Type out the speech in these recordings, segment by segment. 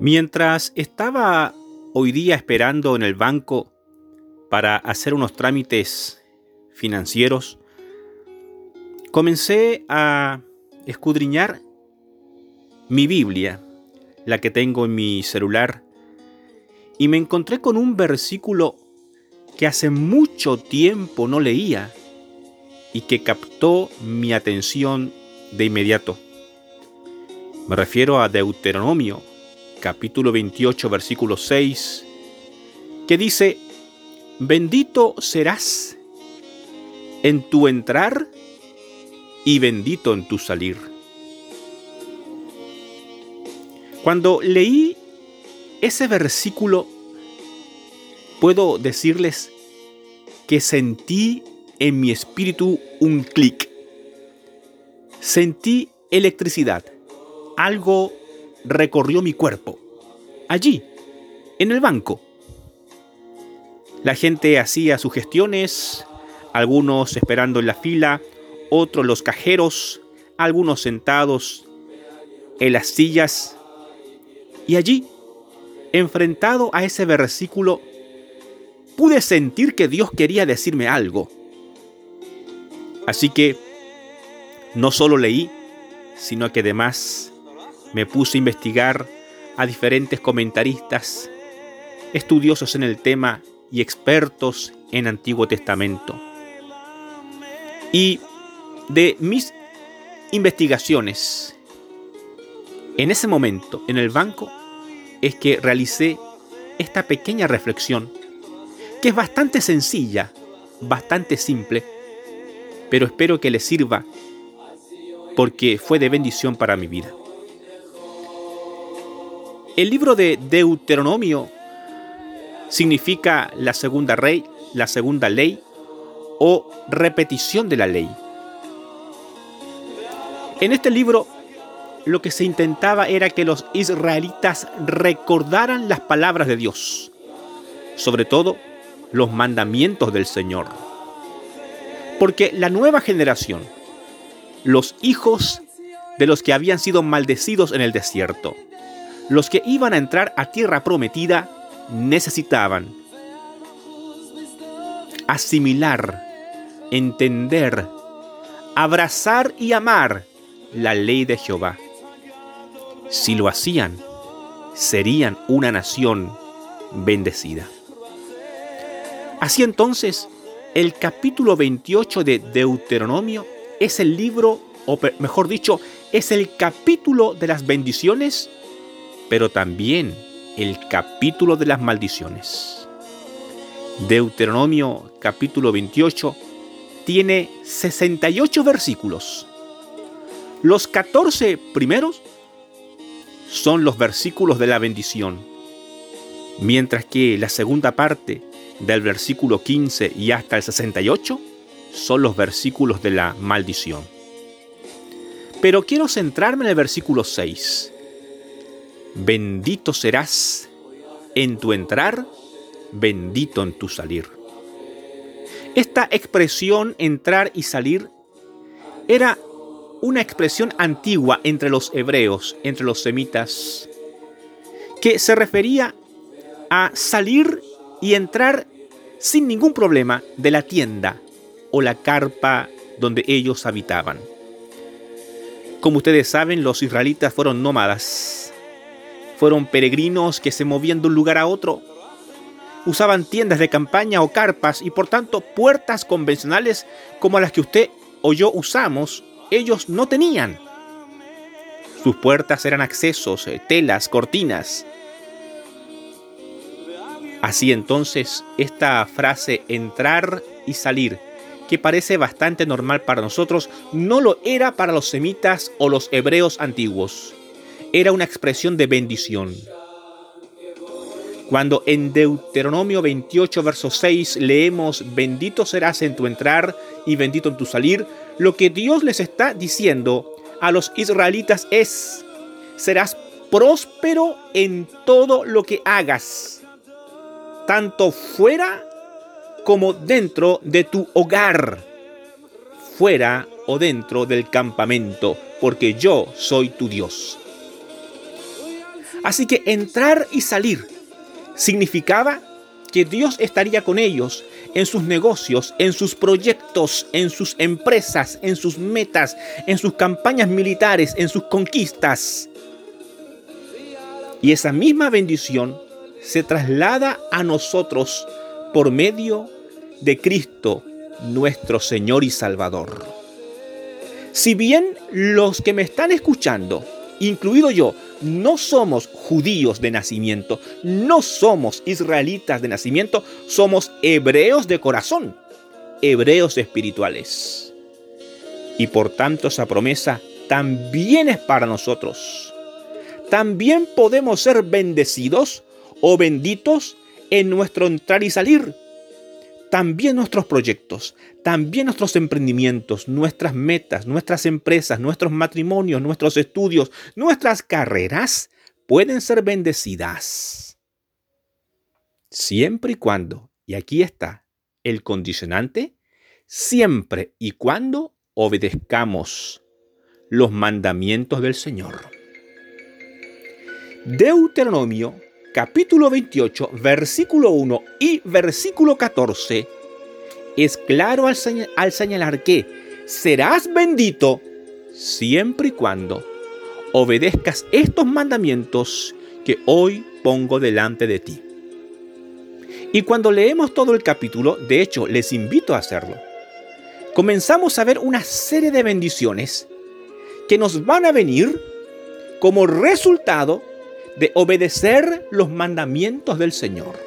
Mientras estaba hoy día esperando en el banco para hacer unos trámites financieros, comencé a escudriñar mi Biblia, la que tengo en mi celular, y me encontré con un versículo que hace mucho tiempo no leía y que captó mi atención de inmediato. Me refiero a Deuteronomio, capítulo 28, versículo 6, que dice, bendito serás en tu entrar y bendito en tu salir. Cuando leí ese versículo, puedo decirles que sentí en mi espíritu un clic. Sentí electricidad. Algo recorrió mi cuerpo. Allí, en el banco. La gente hacía sus gestiones, algunos esperando en la fila, otros los cajeros, algunos sentados en las sillas. Y allí, enfrentado a ese versículo, pude sentir que Dios quería decirme algo. Así que no solo leí, sino que además me puse a investigar a diferentes comentaristas, estudiosos en el tema y expertos en Antiguo Testamento. Y de mis investigaciones, en ese momento, en el banco, es que realicé esta pequeña reflexión, que es bastante sencilla, bastante simple, pero espero que le sirva porque fue de bendición para mi vida. El libro de Deuteronomio significa la segunda ley, la segunda ley o repetición de la ley. En este libro lo que se intentaba era que los israelitas recordaran las palabras de Dios, sobre todo los mandamientos del Señor. Porque la nueva generación, los hijos de los que habían sido maldecidos en el desierto, los que iban a entrar a tierra prometida necesitaban asimilar, entender, abrazar y amar la ley de Jehová. Si lo hacían, serían una nación bendecida. Así entonces, el capítulo 28 de Deuteronomio es el libro, o mejor dicho, es el capítulo de las bendiciones pero también el capítulo de las maldiciones. Deuteronomio capítulo 28 tiene 68 versículos. Los 14 primeros son los versículos de la bendición, mientras que la segunda parte del versículo 15 y hasta el 68 son los versículos de la maldición. Pero quiero centrarme en el versículo 6, bendito serás en tu entrar, bendito en tu salir. Esta expresión entrar y salir era una expresión antigua entre los hebreos, entre los semitas, que se refería a salir y entrar sin ningún problema de la tienda o la carpa donde ellos habitaban. Como ustedes saben, los israelitas fueron nómadas fueron peregrinos que se movían de un lugar a otro. Usaban tiendas de campaña o carpas y por tanto puertas convencionales como las que usted o yo usamos, ellos no tenían. Sus puertas eran accesos, eh, telas, cortinas. Así entonces, esta frase entrar y salir, que parece bastante normal para nosotros, no lo era para los semitas o los hebreos antiguos era una expresión de bendición. Cuando en Deuteronomio 28, verso 6 leemos, bendito serás en tu entrar y bendito en tu salir, lo que Dios les está diciendo a los israelitas es, serás próspero en todo lo que hagas, tanto fuera como dentro de tu hogar, fuera o dentro del campamento, porque yo soy tu Dios. Así que entrar y salir significaba que Dios estaría con ellos en sus negocios, en sus proyectos, en sus empresas, en sus metas, en sus campañas militares, en sus conquistas. Y esa misma bendición se traslada a nosotros por medio de Cristo, nuestro Señor y Salvador. Si bien los que me están escuchando, incluido yo, no somos judíos de nacimiento, no somos israelitas de nacimiento, somos hebreos de corazón, hebreos espirituales. Y por tanto esa promesa también es para nosotros. También podemos ser bendecidos o benditos en nuestro entrar y salir. También nuestros proyectos, también nuestros emprendimientos, nuestras metas, nuestras empresas, nuestros matrimonios, nuestros estudios, nuestras carreras pueden ser bendecidas. Siempre y cuando, y aquí está el condicionante, siempre y cuando obedezcamos los mandamientos del Señor. Deuteronomio capítulo 28, versículo 1 y versículo 14, es claro al, señalar que serás bendito siempre y cuando obedezcas estos mandamientos que hoy pongo delante de ti. Y cuando leemos todo el capítulo, de hecho les invito a hacerlo, comenzamos a ver una serie de bendiciones que nos van a venir como resultado de obedecer los mandamientos del Señor.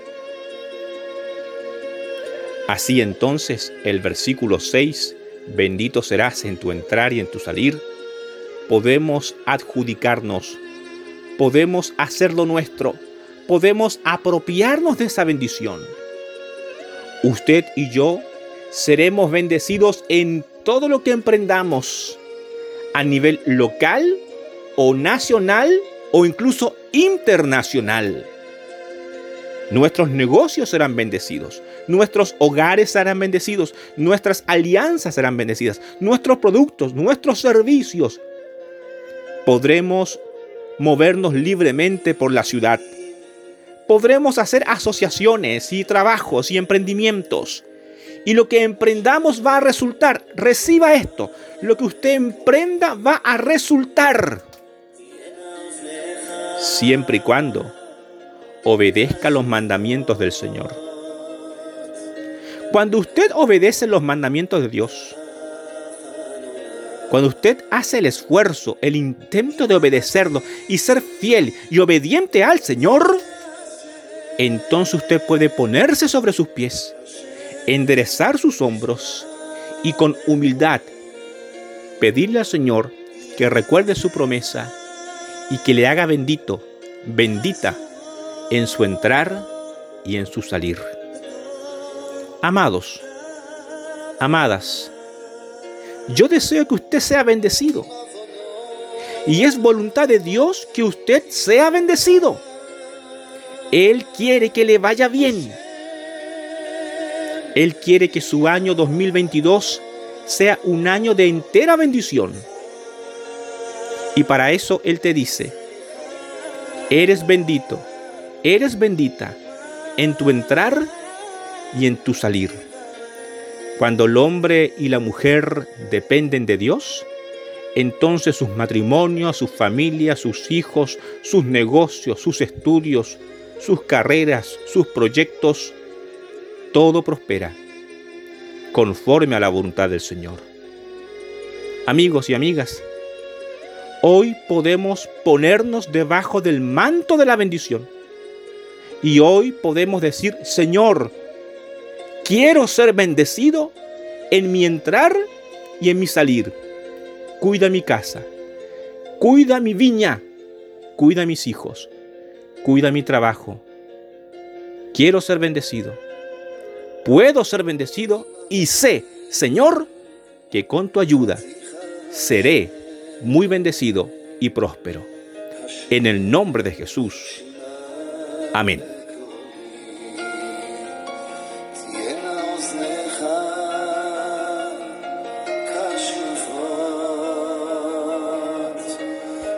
Así entonces el versículo 6, bendito serás en tu entrar y en tu salir, podemos adjudicarnos, podemos hacerlo nuestro, podemos apropiarnos de esa bendición. Usted y yo seremos bendecidos en todo lo que emprendamos, a nivel local o nacional o incluso internacional. Nuestros negocios serán bendecidos, nuestros hogares serán bendecidos, nuestras alianzas serán bendecidas, nuestros productos, nuestros servicios. Podremos movernos libremente por la ciudad. Podremos hacer asociaciones y trabajos y emprendimientos. Y lo que emprendamos va a resultar, reciba esto, lo que usted emprenda va a resultar siempre y cuando obedezca los mandamientos del Señor. Cuando usted obedece los mandamientos de Dios, cuando usted hace el esfuerzo, el intento de obedecerlo y ser fiel y obediente al Señor, entonces usted puede ponerse sobre sus pies, enderezar sus hombros y con humildad pedirle al Señor que recuerde su promesa y que le haga bendito, bendita en su entrar y en su salir. Amados, amadas, yo deseo que usted sea bendecido. Y es voluntad de Dios que usted sea bendecido. Él quiere que le vaya bien. Él quiere que su año 2022 sea un año de entera bendición y para eso Él te dice, eres bendito, eres bendita en tu entrar y en tu salir. Cuando el hombre y la mujer dependen de Dios, entonces sus matrimonios, sus familias, sus hijos, sus negocios, sus estudios, sus carreras, sus proyectos, todo prospera conforme a la voluntad del Señor. Amigos y amigas, Hoy podemos ponernos debajo del manto de la bendición. Y hoy podemos decir, Señor, quiero ser bendecido en mi entrar y en mi salir. Cuida mi casa, cuida mi viña, cuida mis hijos, cuida mi trabajo. Quiero ser bendecido. Puedo ser bendecido y sé, Señor, que con tu ayuda seré muy bendecido y próspero. En el nombre de Jesús. Amén.